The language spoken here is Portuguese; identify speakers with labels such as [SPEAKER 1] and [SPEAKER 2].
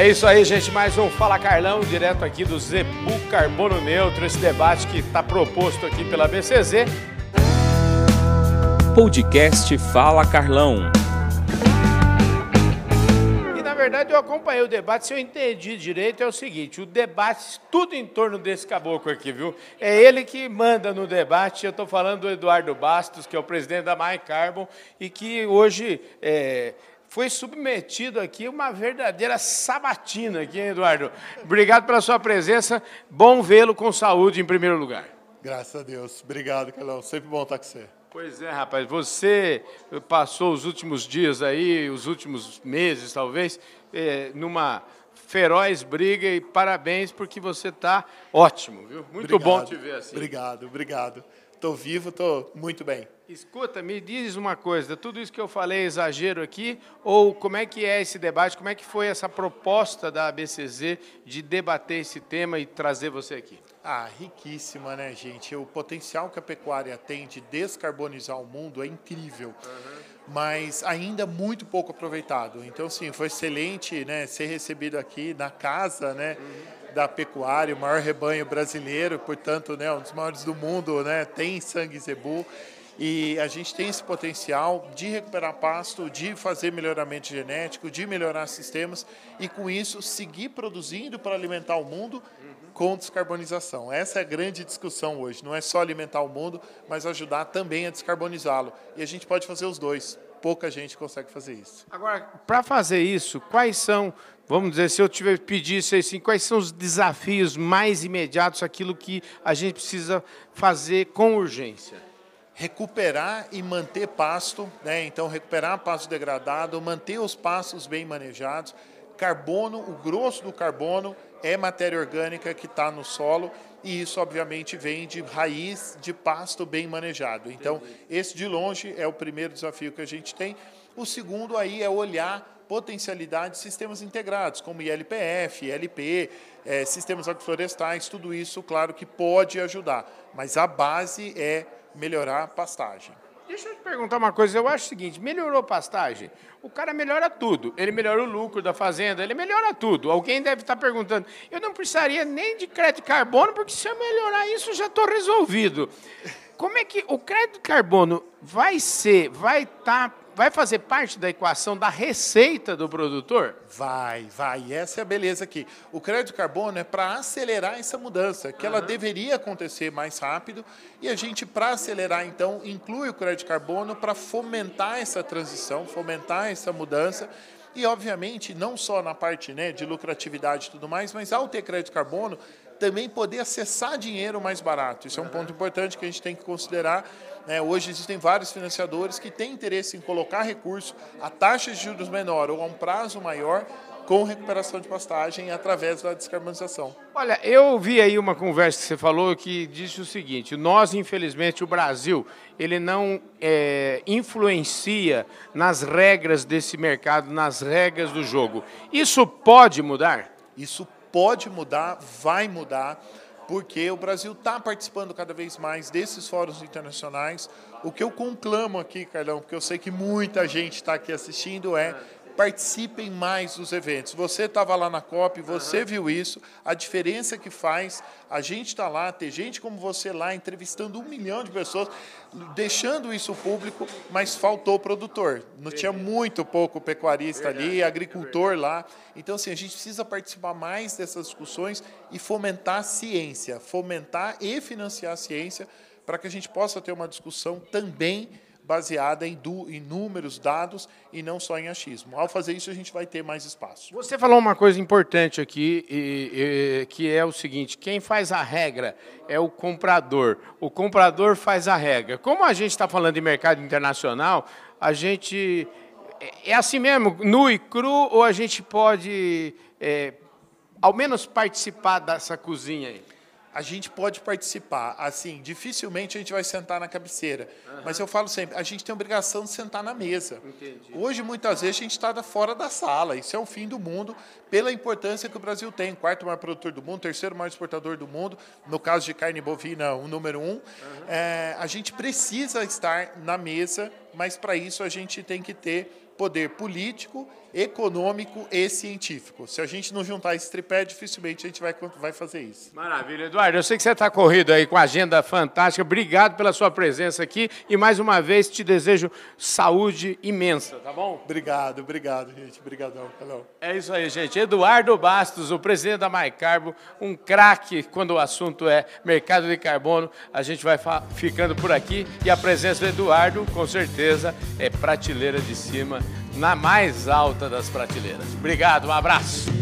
[SPEAKER 1] É isso aí, gente. Mais um Fala Carlão, direto aqui do Zebu Carbono Neutro, esse debate que está proposto aqui pela BCZ.
[SPEAKER 2] Podcast Fala Carlão.
[SPEAKER 1] E na verdade eu acompanhei o debate, se eu entendi direito, é o seguinte: o debate, tudo em torno desse caboclo aqui, viu? É ele que manda no debate. Eu estou falando do Eduardo Bastos, que é o presidente da My Carbon, e que hoje. É, foi submetido aqui uma verdadeira sabatina aqui, hein, Eduardo? Obrigado pela sua presença. Bom vê-lo com saúde em primeiro lugar.
[SPEAKER 3] Graças a Deus. Obrigado, Carlão. Sempre bom estar com você.
[SPEAKER 1] Pois é, rapaz. Você passou os últimos dias aí, os últimos meses, talvez, eh, numa feroz briga e parabéns porque você está ótimo, viu? Muito
[SPEAKER 3] obrigado,
[SPEAKER 1] bom te ver assim.
[SPEAKER 3] Obrigado, obrigado. Estou vivo, estou muito bem.
[SPEAKER 1] Escuta, me diz uma coisa, tudo isso que eu falei é exagero aqui, ou como é que é esse debate, como é que foi essa proposta da ABCZ de debater esse tema e trazer você aqui?
[SPEAKER 3] Ah, riquíssima, né, gente? O potencial que a pecuária tem de descarbonizar o mundo é incrível. Uhum. Mas ainda muito pouco aproveitado. Então, sim, foi excelente né, ser recebido aqui na casa, né? Uhum da pecuária, o maior rebanho brasileiro, portanto, né, um dos maiores do mundo, né, tem sangue zebu. E a gente tem esse potencial de recuperar pasto, de fazer melhoramento genético, de melhorar sistemas e, com isso, seguir produzindo para alimentar o mundo com descarbonização. Essa é a grande discussão hoje. Não é só alimentar o mundo, mas ajudar também a descarbonizá-lo. E a gente pode fazer os dois. Pouca gente consegue fazer isso.
[SPEAKER 1] Agora, para fazer isso, quais são Vamos dizer, se eu tiver pedisse assim, quais são os desafios mais imediatos, aquilo que a gente precisa fazer com urgência?
[SPEAKER 3] Recuperar e manter pasto, né? então recuperar pasto degradado, manter os pastos bem manejados. Carbono, o grosso do carbono é matéria orgânica que está no solo e isso obviamente vem de raiz de pasto bem manejado. Então, esse de longe é o primeiro desafio que a gente tem. O segundo aí é olhar potencialidade de sistemas integrados, como ILPF, ILP, é, sistemas agroflorestais, tudo isso, claro que pode ajudar, mas a base é melhorar a pastagem.
[SPEAKER 1] Deixa eu te perguntar uma coisa, eu acho o seguinte, melhorou a pastagem, o cara melhora tudo, ele melhora o lucro da fazenda, ele melhora tudo. Alguém deve estar perguntando, eu não precisaria nem de crédito de carbono, porque se eu melhorar isso, já estou resolvido. Como é que o crédito de carbono vai ser, vai estar tá vai fazer parte da equação da receita do produtor?
[SPEAKER 3] Vai, vai. Essa é a beleza aqui. O crédito carbono é para acelerar essa mudança, que uhum. ela deveria acontecer mais rápido. E a gente, para acelerar, então, inclui o crédito carbono para fomentar essa transição, fomentar essa mudança. E, obviamente, não só na parte né, de lucratividade e tudo mais, mas ao ter crédito carbono, também poder acessar dinheiro mais barato. Isso é um ponto importante que a gente tem que considerar né? Hoje existem vários financiadores que têm interesse em colocar recurso a taxas de juros menor ou a um prazo maior com recuperação de pastagem através da descarbonização.
[SPEAKER 1] Olha, eu vi aí uma conversa que você falou que disse o seguinte: nós, infelizmente, o Brasil, ele não é, influencia nas regras desse mercado, nas regras do jogo. Isso pode mudar?
[SPEAKER 3] Isso pode mudar, vai mudar porque o Brasil está participando cada vez mais desses fóruns internacionais. O que eu conclamo aqui, Carlão, porque eu sei que muita gente está aqui assistindo, é participem mais dos eventos. Você estava lá na COP, você uhum. viu isso, a diferença que faz a gente estar tá lá, ter gente como você lá entrevistando um milhão de pessoas, deixando isso público, mas faltou produtor. Não tinha muito pouco pecuarista ali, agricultor lá. Então, assim, a gente precisa participar mais dessas discussões e fomentar a ciência, fomentar e financiar a ciência para que a gente possa ter uma discussão também baseada em, em números, dados e não só em achismo. Ao fazer isso, a gente vai ter mais espaço.
[SPEAKER 1] Você falou uma coisa importante aqui, e, e, que é o seguinte: quem faz a regra é o comprador. O comprador faz a regra. Como a gente está falando de mercado internacional, a gente. É, é assim mesmo, nu e cru, ou a gente pode, é, ao menos, participar dessa cozinha aí?
[SPEAKER 3] A gente pode participar. Assim, dificilmente a gente vai sentar na cabeceira. Uhum. Mas eu falo sempre, a gente tem a obrigação de sentar na mesa. Entendi. Hoje, muitas vezes, a gente está fora da sala. Isso é o fim do mundo, pela importância que o Brasil tem. Quarto maior produtor do mundo, terceiro maior exportador do mundo. No caso de carne bovina, o número um. Uhum. É, a gente precisa estar na mesa, mas para isso a gente tem que ter poder político econômico e científico. Se a gente não juntar esse tripé, dificilmente a gente vai, vai fazer isso.
[SPEAKER 1] Maravilha. Eduardo, eu sei que você está corrido aí com a agenda fantástica. Obrigado pela sua presença aqui e mais uma vez te desejo saúde imensa, tá bom?
[SPEAKER 3] Obrigado, obrigado, gente. Obrigadão. Hello.
[SPEAKER 1] É isso aí, gente. Eduardo Bastos, o presidente da MyCarbo, um craque quando o assunto é mercado de carbono. A gente vai ficando por aqui e a presença do Eduardo, com certeza, é prateleira de cima, na mais alta das prateleiras. Obrigado, um abraço.